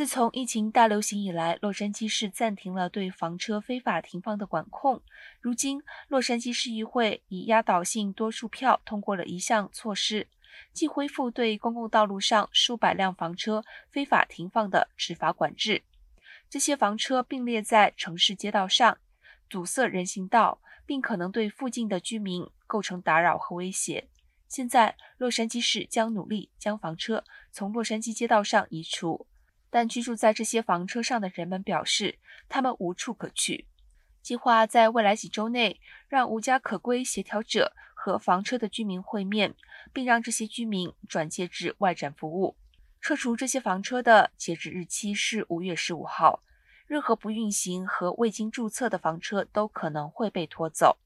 自从疫情大流行以来，洛杉矶市暂停了对房车非法停放的管控。如今，洛杉矶市议会以压倒性多数票通过了一项措施，即恢复对公共道路上数百辆房车非法停放的执法管制。这些房车并列在城市街道上，堵塞人行道，并可能对附近的居民构成打扰和威胁。现在，洛杉矶市将努力将房车从洛杉矶街道上移除。但居住在这些房车上的人们表示，他们无处可去。计划在未来几周内让无家可归协调者和房车的居民会面，并让这些居民转介至外展服务。撤除这些房车的截止日期是五月十五号。任何不运行和未经注册的房车都可能会被拖走。